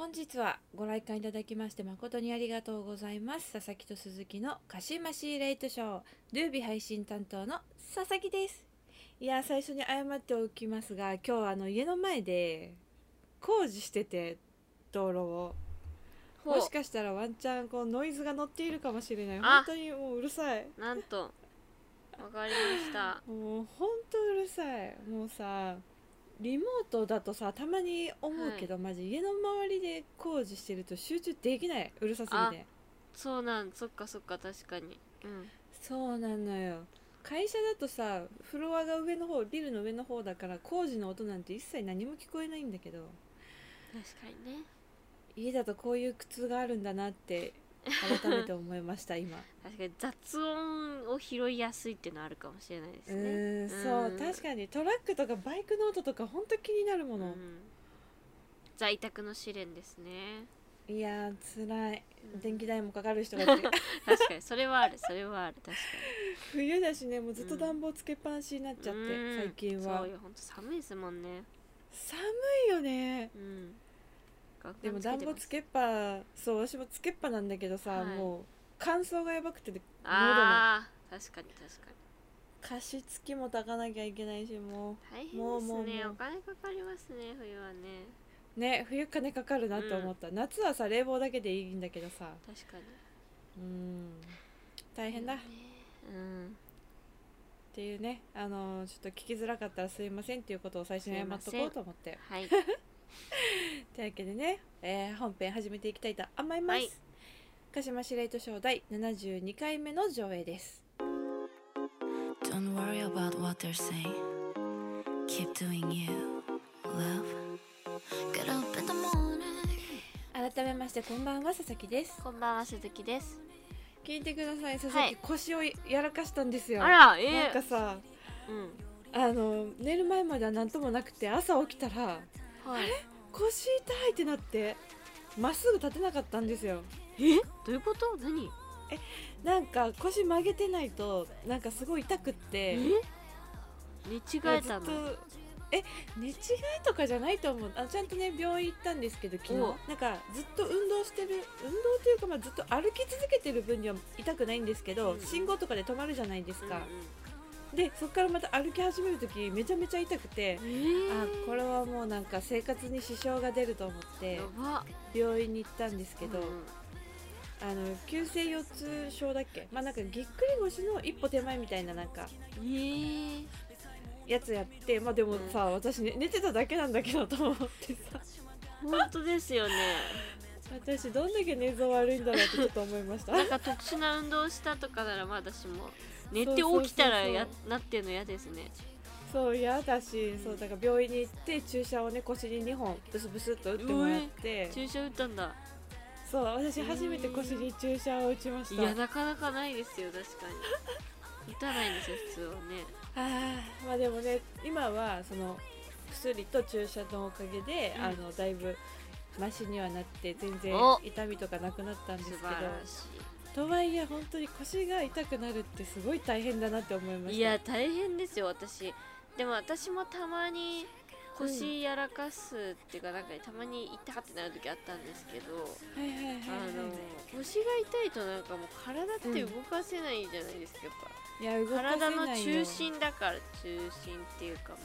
本日はご来館いただきまして誠にありがとうございます。佐々木と鈴木のカシマシーレイトショー。ドゥービ配信担当の佐々木です。いや最初に謝っておきますが今日あの家の前で工事してて道路を。もしかしたらワンチャンこうノイズが乗っているかもしれない。あ。本当にもううるさい。なんと。わかりました。もう本当うるさい。もうさリモートだとさたまに思うけど、マジ家の周りで工事してると集中できない。うるさすぎて。そうなんそっかそっか確かに。うん。そうなのよ。会社だとさフロアが上の方ビルの上の方だから工事の音なんて一切何も聞こえないんだけど。確かにね。家だとこういう苦痛があるんだなって改めて思いました今。確かに雑音を拾いやすいっていうのはあるかもしれないですうねーんそう確かにトラックとかバイクの音とかほんと気になるもの、うん在宅の試練ですね。いやーつらい。うん。電気代もかかる人が 確かにそれはあるそれはある確か冬だしねもうずっと暖房つけっぱなしになっちゃって、にうん。最近は。そうよ本当寒いですもんね。寒いよね。うんでも暖房つけけっぱそう私もつけっぱなんだけどさ、はい。もう乾燥がやばくてああ確かに確かに。加湿器も炊かなきゃいけないしも大変ですね。もうもうお金かかりますね冬はね。うね冬金かかるなって思った、夏はさ冷房だけでいいんだけどさ。確かに。うん。大変だ、っね。うん。ていうねあのちょっと聞きづらかったらすいませんっていうことを最初に謝っとこうと思って。はい というわけでね、えー本編始めていきたいと思います、はい。鹿島司令と賞第72回目の上映です。Don't worry about what they're saying. Keep doing you, love. Get up in the morning. 改めましてこんばんは佐々木です。こんばんは鈴木です。聞いてください佐々木、はい。腰をやらかしたんですよ。あらえなんえかさうん。あの寝る前までは何ともなくて朝起きたらはい。腰痛いってなってまっすぐ立てなかったんですよ。え？どういうこと？何？なんか腰曲げてないとなんかすごい痛くって。え？寝違えたの？え寝違いとかじゃないと思う。あちゃんとね病院行ったんですけど昨日。お。なんかずっと運動してる運動というか、まあ、ずっと歩き続けてる分には痛くないんですけど、うん信号とかで止まるじゃないですか、うんでそこからまた歩き始める時めちゃめちゃ痛くて、うん、えあこれはもうなんか生活に支障が出ると思って病院に行ったんですけど、うんあの急性腰痛症だっけ？まあなんかぎっくり腰の一歩手前みたいななんかえー、やつやってまあでもさ、私、ね、寝てただけなんだけどと思ってさ。本当ですよね。私どんだけ寝相悪いんだろうってちょっと思いました。なんか特殊な運動したとかならまだしも寝て起きたらやなってるの嫌ですね。そう嫌だしそうだから病院に行って注射をね腰に2本ブスブスっと打ってもらって。注射打ったんだ。そう私初めて腰に注射を打ちました。いやなかなかないですよ確かに。打たないんですよ普通はね。あーまあでもね今はその薬と注射のおかげで、うん。あのだいぶマシにはなって全然お。痛みとかなくなったんですけど。素晴らしとはいえ本当に腰が痛くなるってすごい大変だなって思いました。いいや大変ですよ私。でも私もたまに腰やらかすっていうかなんかたまに痛ってなる時あったんですけど腰が痛いとなんかもう体って動かせないじゃないですか、やっぱ。体の中心だから中心っていうかまあ、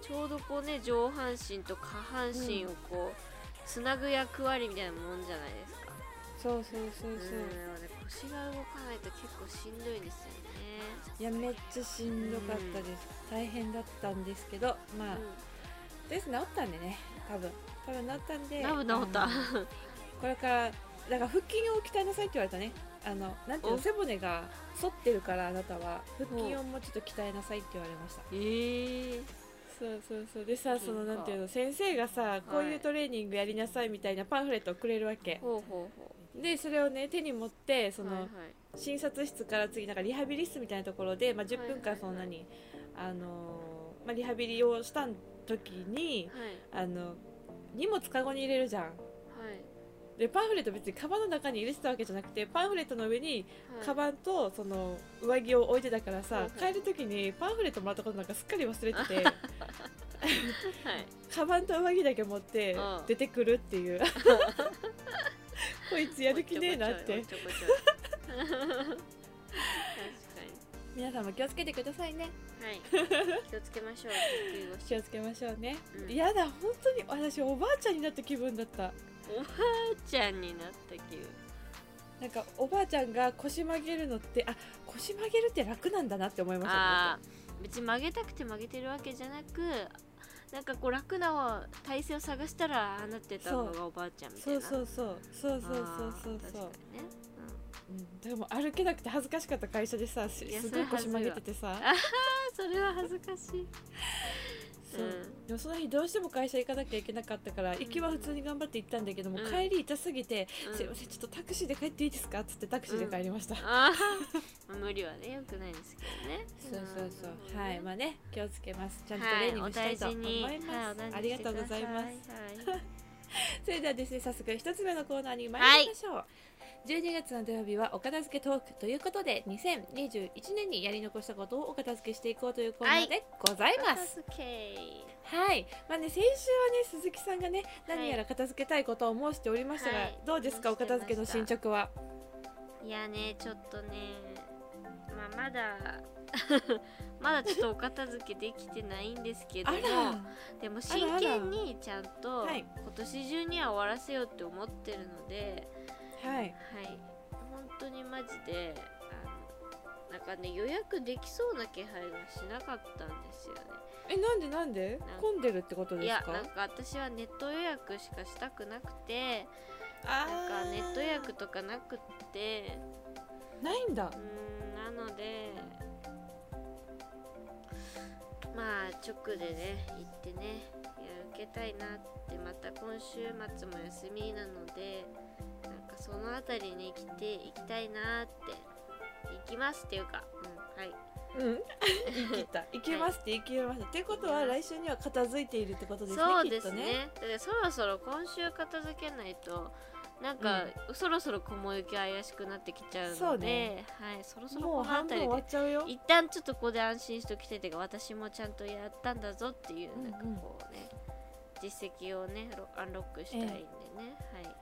ちょうどこうね上半身と下半身をこう、つなぐ役割みたいなもんじゃないですかそうそうそうそう、ね腰が動かないと結構しんどいんですよねいやめっちゃしんどかったです、大変だったんですけどまあ、とりあえず治ったんでね多分。多分治ったんで多分治った。これからだから腹筋を鍛えなさいって言われたね。あのなんていうのお。背骨が反ってるからあなたは。腹筋をもうちょっと鍛えなさいって言われました。えー、そうそうそう。でさそのなんていうの先生がさこういうトレーニングやりなさいみたいなパンフレットをくれるわけ、ほうほうほでそれをね手に持ってそうの、はいはい。診察室から次なんかリハビリ室みたいなところで、まあ、10分はいはいはい。間そんなに、あのーまあ、リハビリをした時にはい。あの荷物カゴに入れるじゃん。はい。でパンフレット別にカバンの中に入れてたわけじゃなくてパンフレットの上にはい。カバンとその上着を置いてたからさ、はいはい。帰る時にパンフレットもらったことなんかすっかり忘れてて はい。カバンと上着だけ持ってうん。出てくるっていう こいつやる気ねえなって。皆さんも気をつけてくださいね。にはい。気をつけましょう。気をつけましょうね、うん。やだ本当に私おばあちゃんになった気分だった。おばあちゃんになった気分。なんかおばあちゃんが腰曲げるのってあ腰曲げるって楽なんだなって思いました別に曲げたくて曲げてるわけじゃなくなんかこう楽な体勢を探したらああなってたのがおばあちゃんみたいな。そうそうそう。そうそうそうそうそう。うん、でも歩けなくて恥ずかしかった会社でさすごい腰曲げててさ。それは恥ずかしいそう。でもその日どうしても会社行かなきゃいけなかったから行きは普通に頑張って行ったんだけども、うん。帰り痛すぎて、うん。すいませんちょっとタクシーで帰っていいですか？っつってタクシーで帰りました、ああ 無理はねよくないですけどね。そうそうそう、ん。はい。まあね気をつけます。ちゃんとトレーニングしたいと思います、はい、ありがとうございます、はいはい。それではですね早速一つ目のコーナーに参りましょう、12月の土曜日はお片付けトークということで2021年にやり残したことをお片付けしていこうというコーナーでございます、片付け。はい、まあね先週はね鈴木さんがね何やら片付けたいことを申しておりましたが、はい。どうですかお片付けの進捗は？いやねちょっとねまあまだ まだちょっとお片付けできてないんですけどあもら。でも真剣にちゃんとはい。今年中には終わらせようって思ってるのではい。はい。本当にマジであのなんかね予約できそうな気配がしなかったんですよね。えなんでなんで？混んでるってことでいやすかなんか私はネット予約しかしたくなくてあなんかネット予ー約とかなくって。ないんだ。うーんなのでまあ直でね行ってねや受けたいなってまた今週末も休みなのでその辺りに来て行きたいなって行きますっていうかうんはい。うん。言い切った行きますって言い切りました、ってことは来週には片付いているってことですねそうですね。きっとねそろそろ今週片付けないとなんか、そろそろ雲行き怪しくなってきちゃうそうのでね。はい、そろそろもうこの辺りでわっちゃうよ。一旦ちょっとここで安心しておきたいというか私もちゃんとやったんだぞっていううんうんなんかこうね、実績をねロアンロックしたいんでね、はい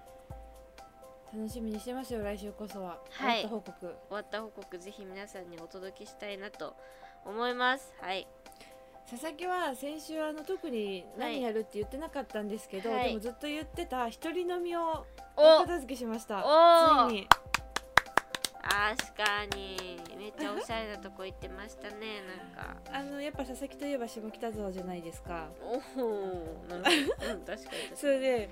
楽しみにしてますよ来週こそは。はい。終わった報告。終わった報告ぜひ皆さんにお届けしたいなと思います。はい。佐々木は先週あの特に何やるって言ってなかったんですけど、はい。でもずっと言ってた一人飲みをお。お片付けしました。おついに。確かに。めっちゃおしゃれなとこ行ってましたねなんか。あのやっぱ佐々木といえば下北沢じゃないですか。おおなるほど、うん、確かに確かに。それで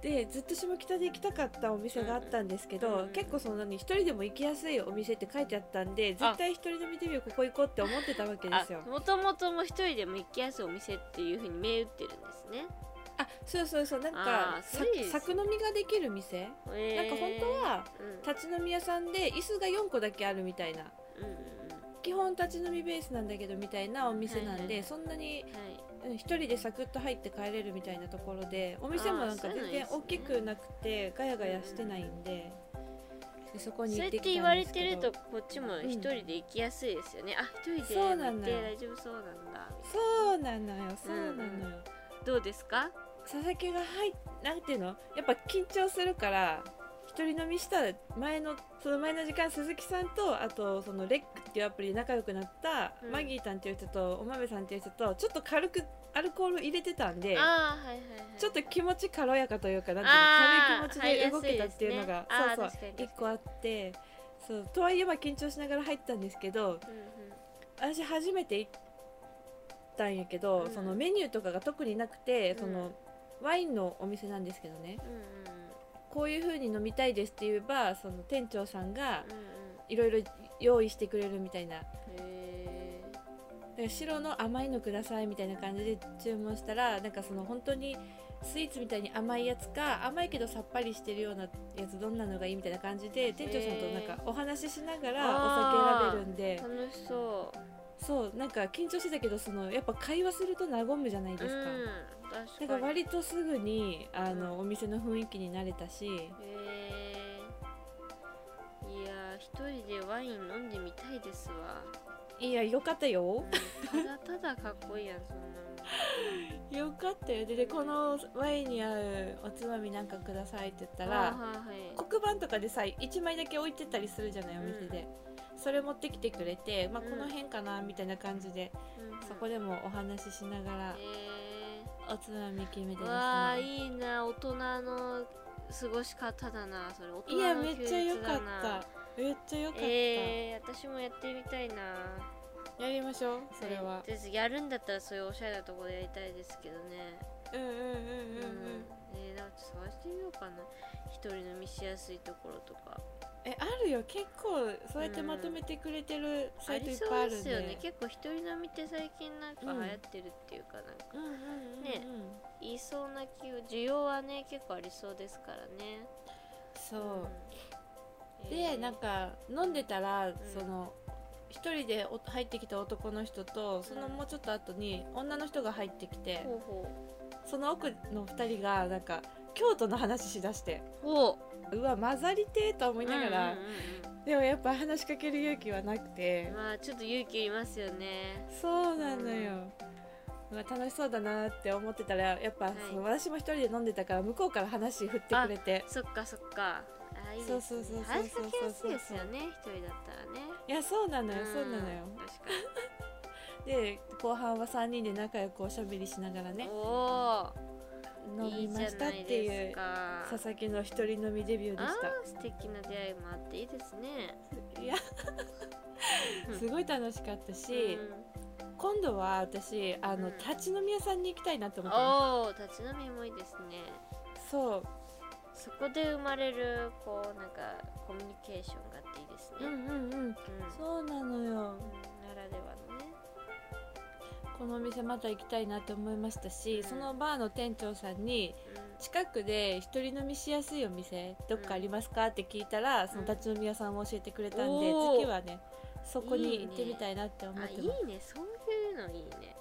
でずっと下北で行きたかったお店があったんですけど、うん結構その何一人でも行きやすいお店って書いてあったんで絶対一人飲みデビューここ行こうって思ってたわけですよ。あもともとも一人でも行きやすいお店っていうふうに銘打ってるんですね。あそうそうそうなんあか作飲みができる店、なんか本当はうん。立ち飲み屋さんで椅子が4個だけあるみたいな。うんうん基本立ち飲みベースなんだけどみたいなお店なんで、はいはいはい。そんなにうん一人でサクッと入って帰れるみたいなところでお店もなんか全然大きくなくてガヤガヤしてないんで,、でそこにそうやっ行って言われてるとこっちも一人で行きやすいですよね、あ一人でそうなのよ。行って大丈夫そうなんだ。そうなのよそうなのよ、などうですか？佐々木が入っなんていうの？やっぱ緊張するから一人飲みした前のその前の時間鈴木さんとあとそのレックっていうアプリで仲良くなった、うん。マギーさんっていう人とお豆さんっていう人とちょっと軽くアルコール入れてたんではいはいはい。ちょっと気持ち軽やかというかなんていう軽い気持ちで動けたっていうのが、ねそうそう一個あってそうとはいえば緊張しながら入ったんですけどうんうん私初めて行ったんやけど、うん。そのメニューとかが特になくて、うん。そのワインのお店なんですけどね。うんうんこういう風に飲みたいですって言えばその店長さんがうんうん。いろいろ用意してくれるみたいな。へえだから白の甘いのくださいみたいな感じで注文したらなんかその本当にスイーツみたいに甘いやつか甘いけどさっぱりしてるようなやつどんなのがいいみたいな感じで店長さんとなんかお話ししながらお酒選べるんで。楽しそうそうなんか緊張してたけどそのやっぱ会話すると和むじゃないですか、うんか割とすぐにあの、お店の雰囲気に慣れたし。へえいやー一人でワイン飲んでみたいですわいやよかったよ。うんただただかっこいいやんそんなの。よかったよ。ででこのワインに合うおつまみなんかくださいって言ったらあはいはい。黒板とかでさ1枚だけ置いてたりするじゃないお店で、それ持ってきてくれて、まあ、うん。この辺かなみたいな感じで、うん。うんそこでもお話ししながらえおつまみ決めてでー、すねいいな大人の過ごし方だなそれ。大人いやのめっちゃ良かっためっちゃ良かった、えー、私もやってみたいな。やりましょうそれは、でやるんだったらそういうおしゃれなところでやりたいですけどね。うんうんうんうんうん。うん。えー、なんか探してみようかな。一人飲みしやすいところとか。えあるよ。結構そうやってまとめてくれてるサあイトいっぱいあるんで。すよね。結構一人飲みって最近なんか流行ってるっていうかなんか。うんうんうんうん。ね。言いそうな気を需要はね結構ありそうですからね。そう、うんでえーなんか飲んでたら、ん。その一人でお入ってきた男の人とそのもうちょっと後に女の人が入ってきて、その奥の2人がなんか京都の話しだしてうわ混ざりてーと思ういながら、でもやっぱ話しかける勇気はなくてうん、まあちょっと勇気いりますよね。そうなのよ、うわ楽しそうだなって思ってたらやっぱ、私も一人で飲んでたから向こうから話振ってくれて。そっかそっかあいいですね。そうそうそうそう話しかけやすいですよね一人だったらね。いやそうなのよ、そうなのよ。確か で後半は3人で仲良くおしゃべりしながらにねおお飲みましたっていうか。佐々木の一人飲みデビューでしあー素敵な出会いもあっていいですね。た いやうん。すごい楽しかったし、今度は私あの、うん。立ち飲み屋さんに行きたいなとうん思ってまおお立ち飲みもいいですね。すそうそこで生まれるこうなんかコミュニケーションがあっていいですね、うんうんうん。うん。そうなのよ。うんならではのね。このお店また行きたいなと思いましたし、うん。そのバーの店長さんに近くで一人飲みしやすいお店どっかありますかって聞いたら、その立ち飲み屋さんを教えてくれたんで、次はねそこに行ってみたいなって思ってます。いね。そういうのいいね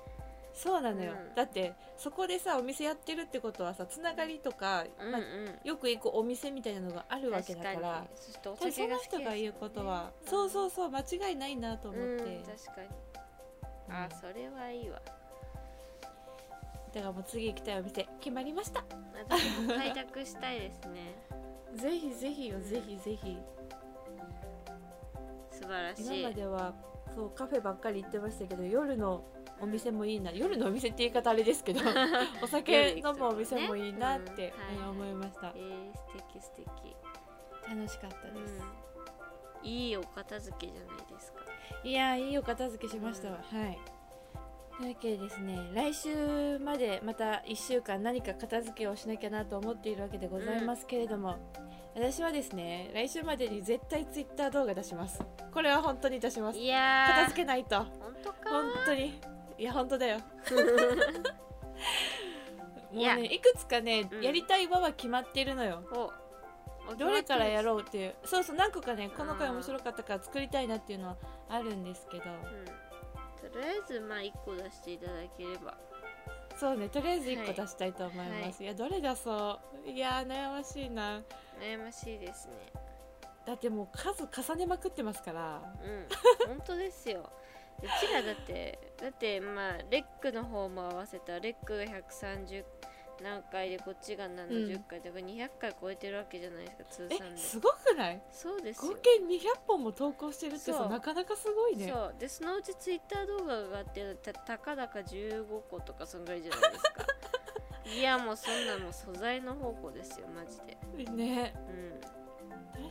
そうなのよ、うん。だってそこでさお店やってるってことはさつながりとか、まあうん。うんよく行くお店みたいなのがあるわけだからそしてお多分そ酒が好きの人が言うことは、そうそうそう間違いないなと思って、うん、確かに。あそれはいいわ。だからもう次行きたいお店決まりました。私も開拓したいですね。ぜひぜひよぜひぜひ。素晴らしい。今まではそうカフェばっかり行ってましたけど夜のお店もいいな。夜のお店って言い方あれですけど お酒飲むお店もいいなって、思いました。えー、素敵素敵。楽しかったです、うん、いいお片付けじゃないですか。いやーいいお片付けしましたわ、はい。というわけでですね来週までまた1週間何か片付けをしなきゃなと思っているわけでございますけれども、私はですね来週までに絶対ツイッター動画出します。これは本当に出します。いやー。片付けないと。本当か。本当にいや本当だよ。もうねいくつかね、うん。やりたい輪は決まってるのよ。どれからやう、ろうっていう。そうそう何個かねこの回面白かったから作りたいなっていうのはあるんですけど。うん、とりあえずまあ1個出していただければ。そうねとりあえず1はい。個出したいと思います、い、やどれ出そう。いやー悩ましいな。悩ましいですね。だってもう数重ねまくってますから。うん。本当ですようちらだってだってまあレックの方も合わせたらレックが130何回でこっちが70回だから200回超えてるわけじゃないですか通算で。すごくない？そうですよ。合計200本も投稿してるってさなかなかすごいね。そう。でそのうちツイッター動画が上がってるたたかだか15個とかそんぐらいじゃないですか。いやもうそんなもう素材の方向ですよマジで。ね。うん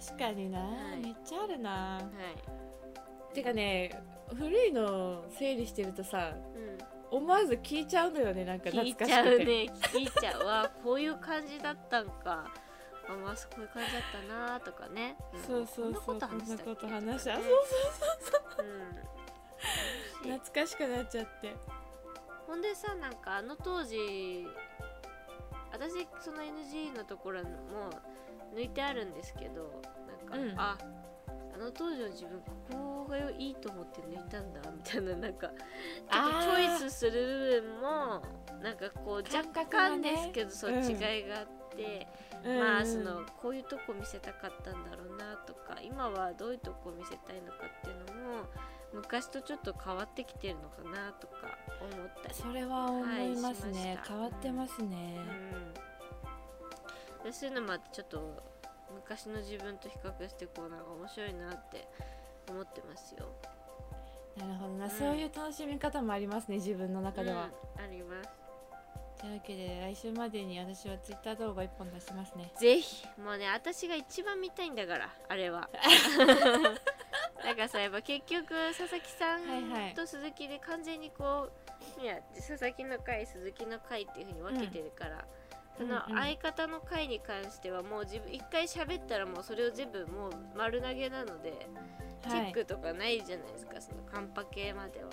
確かにな、はい。めっちゃあるな。はい。てかね古いの整理してるとさうん。思わず聞いちゃうのよねなんか聞い懐かしくて。ちゃうね。聞いちゃう。わこういう感じだったんか。あまあそういう感じだったなとかね、ん。そうそうそうこんなこと話したっけ？こんなこと話したとかねうん。楽しい懐かしくなっちゃって。ほんでさなんかあの当時私その NG のところも抜いてあるんですけどなんか、うん。ああの当時の自分ここがいいと思って抜いたんだみたいななんかちょっとチョイスする部分もなんかこう若干ねですけど、そううん違いがあって、うん。まあそのこういうとこ見せたかったんだろうなとか今はどういうとこ見せたいのかっていうのも昔とちょっと変わってきてるのかなとか思ったりそれは思いますね。した。変わってますね、うん、でそういうのもあってちょっと昔の自分と比較してこうなんか面白いなって思ってますよ。なるほどな、うん。そういう楽しみ方もありますね自分の中では、うんあります。というわけで来週までに私はツイッター動画1本出しますね。ぜひ。もうね私が一番見たいんだからあれは。なんかさやっぱ結局佐々木さはいはい。んと鈴木で完全にこういや佐々木の回鈴木の回っていう風に分けてるから、うんうん相方の回に関してはもう自分一回喋ったらもうそれを全部もう丸投げなので、チはい。ェックとかないじゃないですかそのカンパ系までは。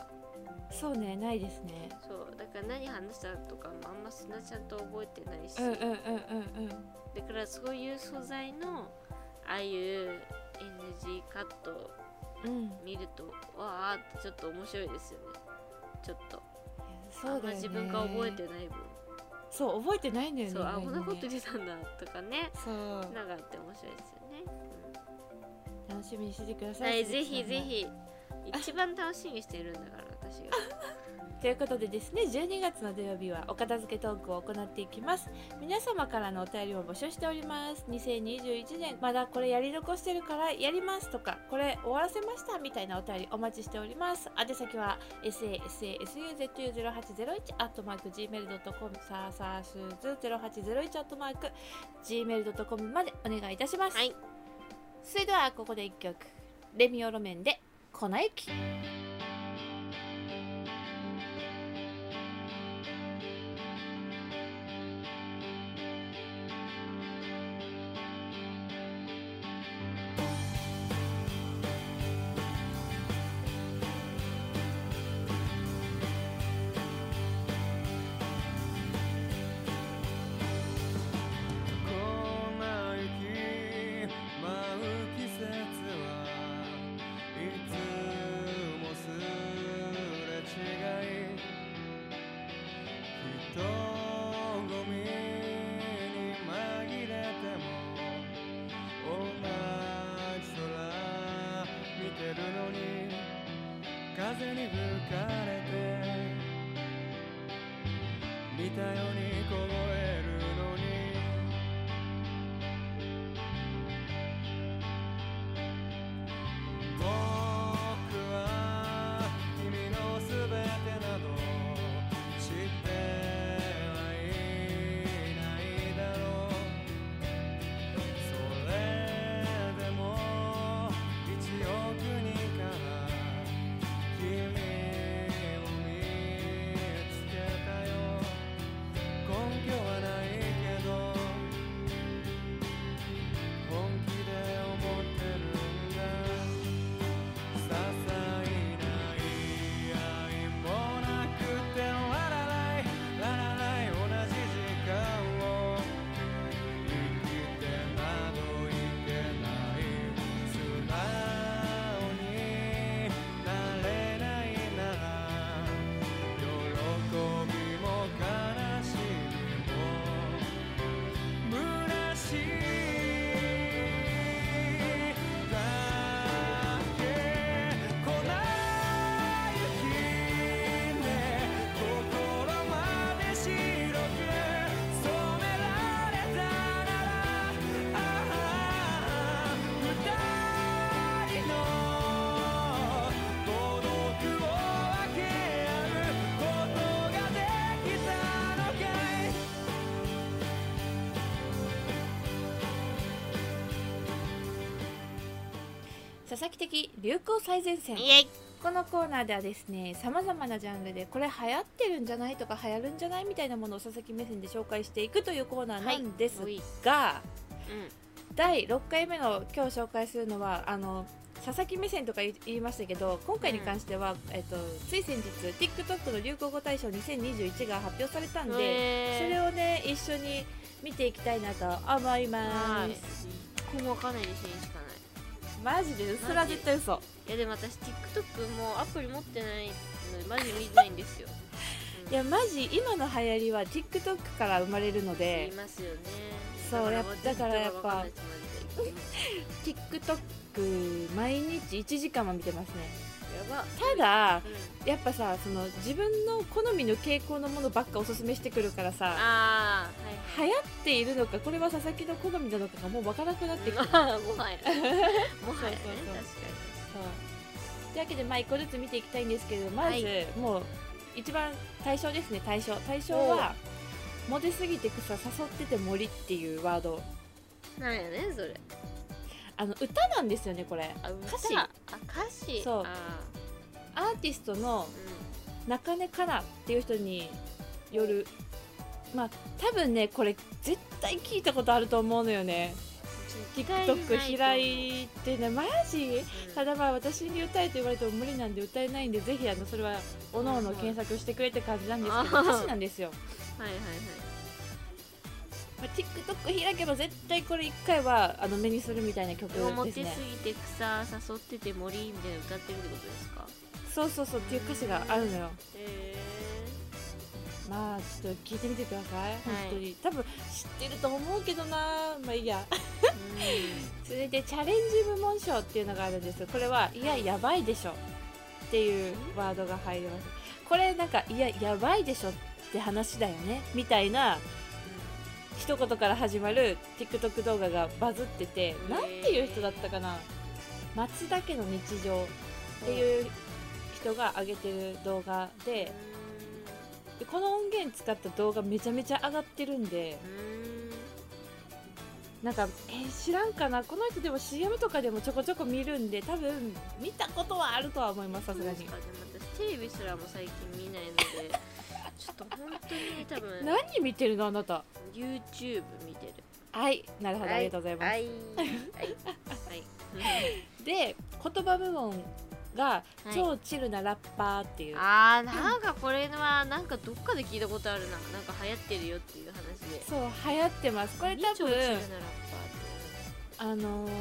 そうねないですね。そうだから何話したとかもあんまそんなちゃんと覚えてないし、うんうんうんうんうん。だからそういう素材のああいう NG カットうん。見るとわあってちょっと面白いですよね。ちょっと。そうだよね。自分が覚えてない分そう覚えてないんだよねそうあこんなこと言ってたんだとかね。そう。なんかあって面白いですよね、楽しみにしててくだうんさい、はいぜひぜひ。一番楽しみにしてるんだから私が ということでですね12月の土曜日はお片付けトークを行っていきます。皆様からのお便りも募集しております。2021年まだこれやり残してるからやりますとかこれ終わらせましたみたいなお便りお待ちしております。宛先は sasasuzu0801 アットマーク gmail.com さあさあすず0801アットマーク gmail.com までお願いいたします、はい。それではここで1曲。レミオロメンで粉雪佐々木的流行最前線。このコーナーではですねさまざまなジャンルでこれ流行ってるんじゃないとか流行るんじゃないみたいなものを佐々木目線で紹介していくというコーナーなんですはいが、う第6回目の今日紹介するのはあの佐々木目線とか言いましたけど今回に関しては、えっと、つい先日 TikTok の流行語大賞2021が発表されたんんで、それををね一緒に見ていきたいなと思いまはい。す。ここもかなり自信しかな。いマジでそれは絶対嘘。いやでも私 TikTok もアプリ持ってないのでマジ見てないんですよ、う んいやマジ今の流行りは TikTok から生まれるので。言いますよね。そうやっだからやっぱ TikTok 毎日1時間は見てますね。ばただうん。やっぱさその自分の好みの傾向のものばっかおすすめしてくるからさああはい流行っているのかこれは佐々木の好みなのかがもう分からなくなってきた。もはやもはやね そうそうそう。確かそう。というわけでまあ一個ずつ見ていきたいんですけどまず、はい。もう一番対象ですね対象。対象はモテすぎて草誘ってて森っていうワード。になんやねそれあの歌なんですよねこれ。あ歌詞。あ歌詞。そう。あアーティストのー中根かなっていう人によるまあ多分ねこれ絶対聞いたことあると思うのよね。うん TikTok 開いてねマジ？うん。ただまあ私に歌えと言われても無理なんで歌えないんでぜひあのそれはおのおの検索してくれって感じなんですけどあ歌詞なんですよ、はいはいはいまあ、TikTok 開けば絶対これ1回はあの目にするみたいな曲モテですね。すぎて草誘ってて森みたいな歌ってるってことですか？そうそうそうっていう歌詞があるのよ。へまあちょっと聞いてみてください、本当に。多分知ってると思うけどな。まあいいや。え 続いてチャレンジ部門賞っていうのがあるんですよ。これはいややばいでしょっていうワードが入ります。これなんかいややばいでしょって話だよね。みたいな一言から始まる TikTok 動画がバズっててへー。なんていう人だったかな？松田家の日常っていう人が上げてる動画ででこの音源使った動画めちゃめちゃ上がってるんでなんかえー知らんかな？この人でも CM とかでもちょこちょこ見るんで多分見たことはあるとは思いますさすがに。テレビすらも最近見ないのでちょっと本当に多分何見てるのあなた？YouTube 見てる。はいなるほど、ありがとうございます、はいはいはい。で言葉部門がはい。超チルなラッパーっていう、あーなんかこれはなんかどっかで聞いたことあるな。なんか流行ってるよっていう話で。そう流行ってます。これ多何超チルなラッ分パーあのー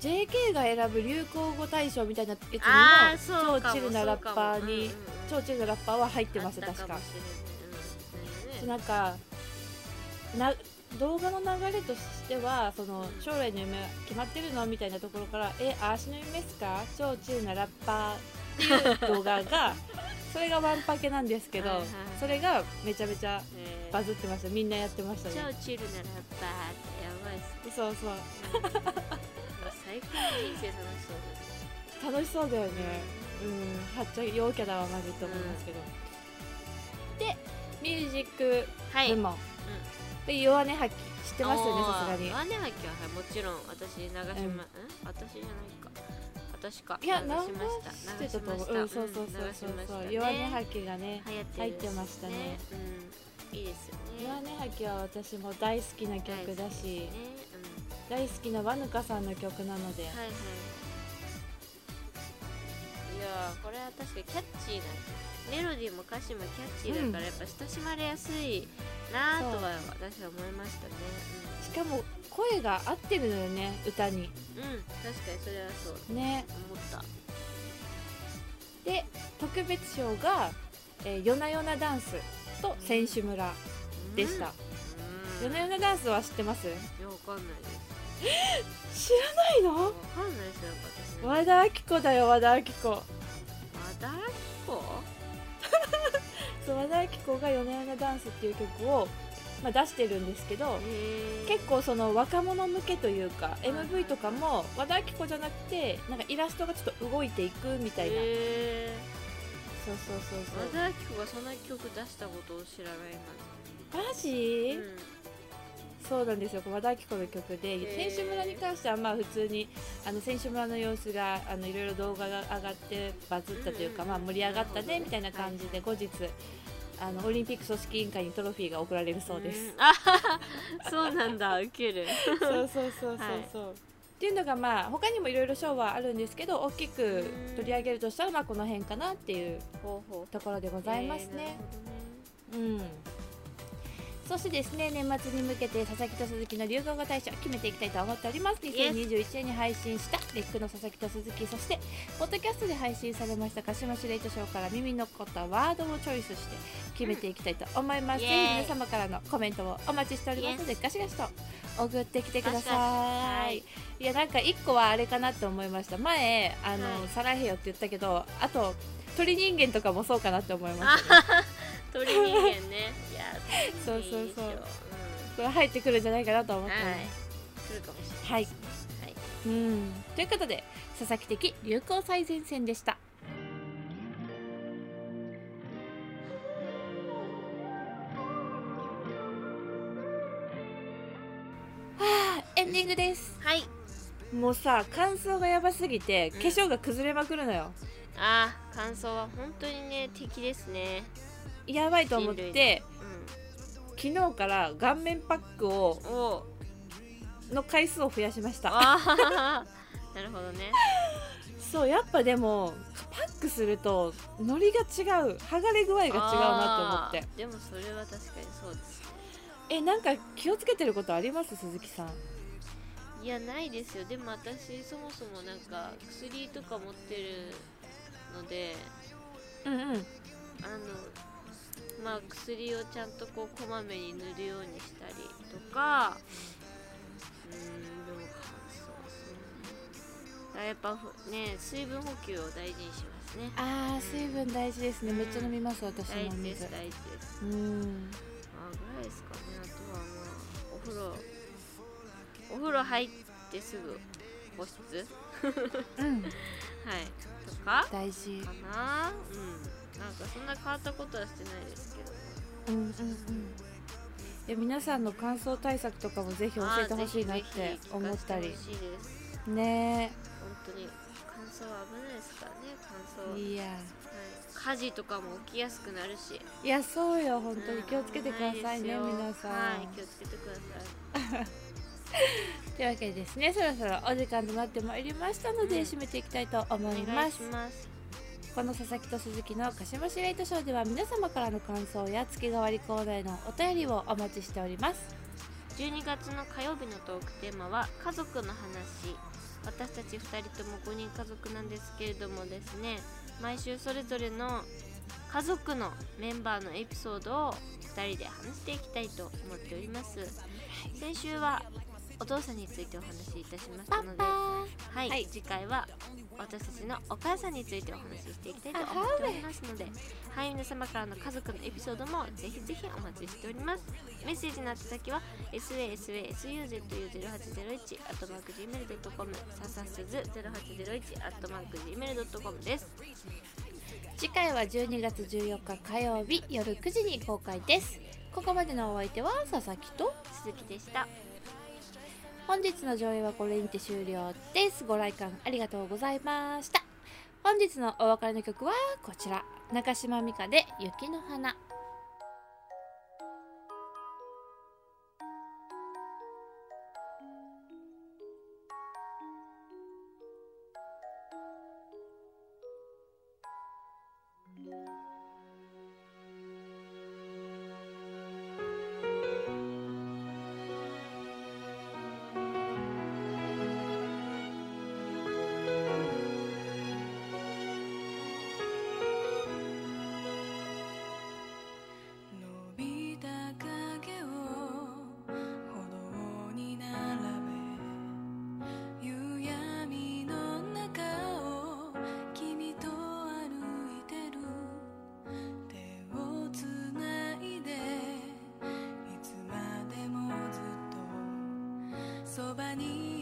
JK が選ぶ流行語大賞みたいなやつにも超チルなラッパーに、超チルなラッパーは入ってます確か。うん。なんかな動画の流れとしてはその将来の夢決まってるのみたいなところから「えあーしの夢っすか？超チルなラッパー」っていう動画が それがワンパケなんですけどはいはいそれがめちゃめちゃえーバズってました。みんなやってましたね。超チルなラッパーってやばいっすね。そうそう。最高に人生楽しそうです楽しそうだよね。うんはっちゃ陽キャだわマジって思いますけど、でミュージックはい。部門、で弱音吐き知ってますよねさすがに。ワネハキははいもちろん私流しま、うん、私じゃないか。私か。いや、流流しました。してたと思う。ん、そうそうそうそう。そう。弱音吐きがね、入ってましたね。うん、いいですよね。弱音吐きは私も大好きな曲だし、ね。大好きなわぬかさんの曲なので。うん、、はいはいこれは確かにキャッチーなメロディーも歌詞もキャッチーだからやっぱ親しまれやすいなーとは私は思いましたね。しかも声が合ってるのよね、歌に。うん、うん、確かにそれはそう。ね。思った。で、特別賞が、えー、夜な夜なダンスと選手村でした。うん。夜な夜なダンスは知ってます？いやわかんない。です知らないの？わかんないですよ私。和田アキ子だよ、和田アキ子。和田アキ子？そう和田アキ子が夜な夜なダンスっていう曲を、まあ、出してるんですけど、結構その若者向けというかい MV とかも和田アキ子じゃなくてなんかイラストがちょっと動いていくみたいな。へそうそうそうそう。田アキ子がそんな曲出したことを知らないマジ、まず、そうなんですよ。和田アキ子の曲で選手村に関してはまあ普通にあの選手村の様子があのいろいろ動画が上がってバズったというか、うん。まあ、盛り上がったねみたいな感じで後日あのオリンピック組織委員会にトロフィーが贈られるそうです、ん。あそうなんだ。ウケる。そうそうそうそうそう、っていうのがまあ他にもいろいろ賞はあるんですけど大きくうん。取り上げるとしたらまあこの辺かなっていうところでございますね。うんそしてですね年末に向けて佐々木と鈴木の流行語大賞決めていきたいと思っております。2021年に配信したレックの佐々木と鈴木そしてポッドキャストで配信されました鹿島シレイトショーから耳の残ったワードをチョイスして決めていきたいと思います、うん。皆様からのコメントをお待ちしておりますのでガシガシと送ってきてください、にい、やなんか一個はあれかなって思いました。前あの、はい。サラヘヨって言ったけどあと鳥人間とかもそうかなって思いまあした、ね、鳥人間ね。いやそうそうそう。これ入ってくるんじゃないかなと思ってはい。来るかもしれないはい。はい。うん。ということで佐々木的流行最前線でした。はあエンディングです。はい。もうさ乾燥がやばすぎてうん。化粧が崩れまくるのよ、あー感想は本当にね敵ですねやばいと思ってう昨日から顔面パックをの回数を増やしました。なるほどね。そうやっぱでもパックするとノリが違う。剥がれ具合が違うなと思って。でもそれは確かにそうです。ねえなんか気をつけてることあります？鈴木さん。いやないですよ。でも私そもそもなんか薬とか持ってるのでうんうん。あのまあ薬をちゃんとこうこまめに塗るようにしたりとかうーんでも乾燥する。やっぱふね水分補給を大事にしますね。あー水分大事ですね。うん。めっちゃ飲みます私もお大事です水大事です。うん。あぐらいですかね。あとはまあお風呂お風呂入ってすぐ保湿。うん。はい。とか大事。かな。うんなんかそんな変わったことはしてないですけど。うんうんうん。いや皆さんの乾燥対策とかもぜひ教えてほしいなって思ったり。ね。本当に乾燥は危ないですからね乾燥、いや。はい、火事とかも起きやすくなるし。いやそうよ。本当に気をつけてくださいね危ない皆さん、はい気をつけてください。というわけでですね。そろそろお時間となってまいりましたので、うん。締めていきたいと思いお願いますしますこの佐々木と鈴木のかしましレイトショーでは皆様からの感想や月替わりコーナーへのお便りをお待ちしております。12月の火曜日のトークテーマは家族の話。私たち2人とも5人家族なんですけれどもですね。毎週それぞれの家族のメンバーのエピソードを2人で話していきたいと思っております。先週はお父さんについてお話しいたしましたのではい、はい。次回は私たちのお母さんについてお話ししていきたいと思っておりますのではい。皆様からの家族のエピソードもぜひぜひお待ちしております。メッセージの宛先は sasasuzu0801 アットマーク gmail.com ささすず0801アットマーク gmail.com です。次回は12月14日火曜日夜9時に公開です。ここまでのお相手は佐々木と鈴木でした本日の上映はこれにて終了です。ご来館ありがとうございました。本日のお別れの曲はこちら。中島美嘉で雪の花。っとそ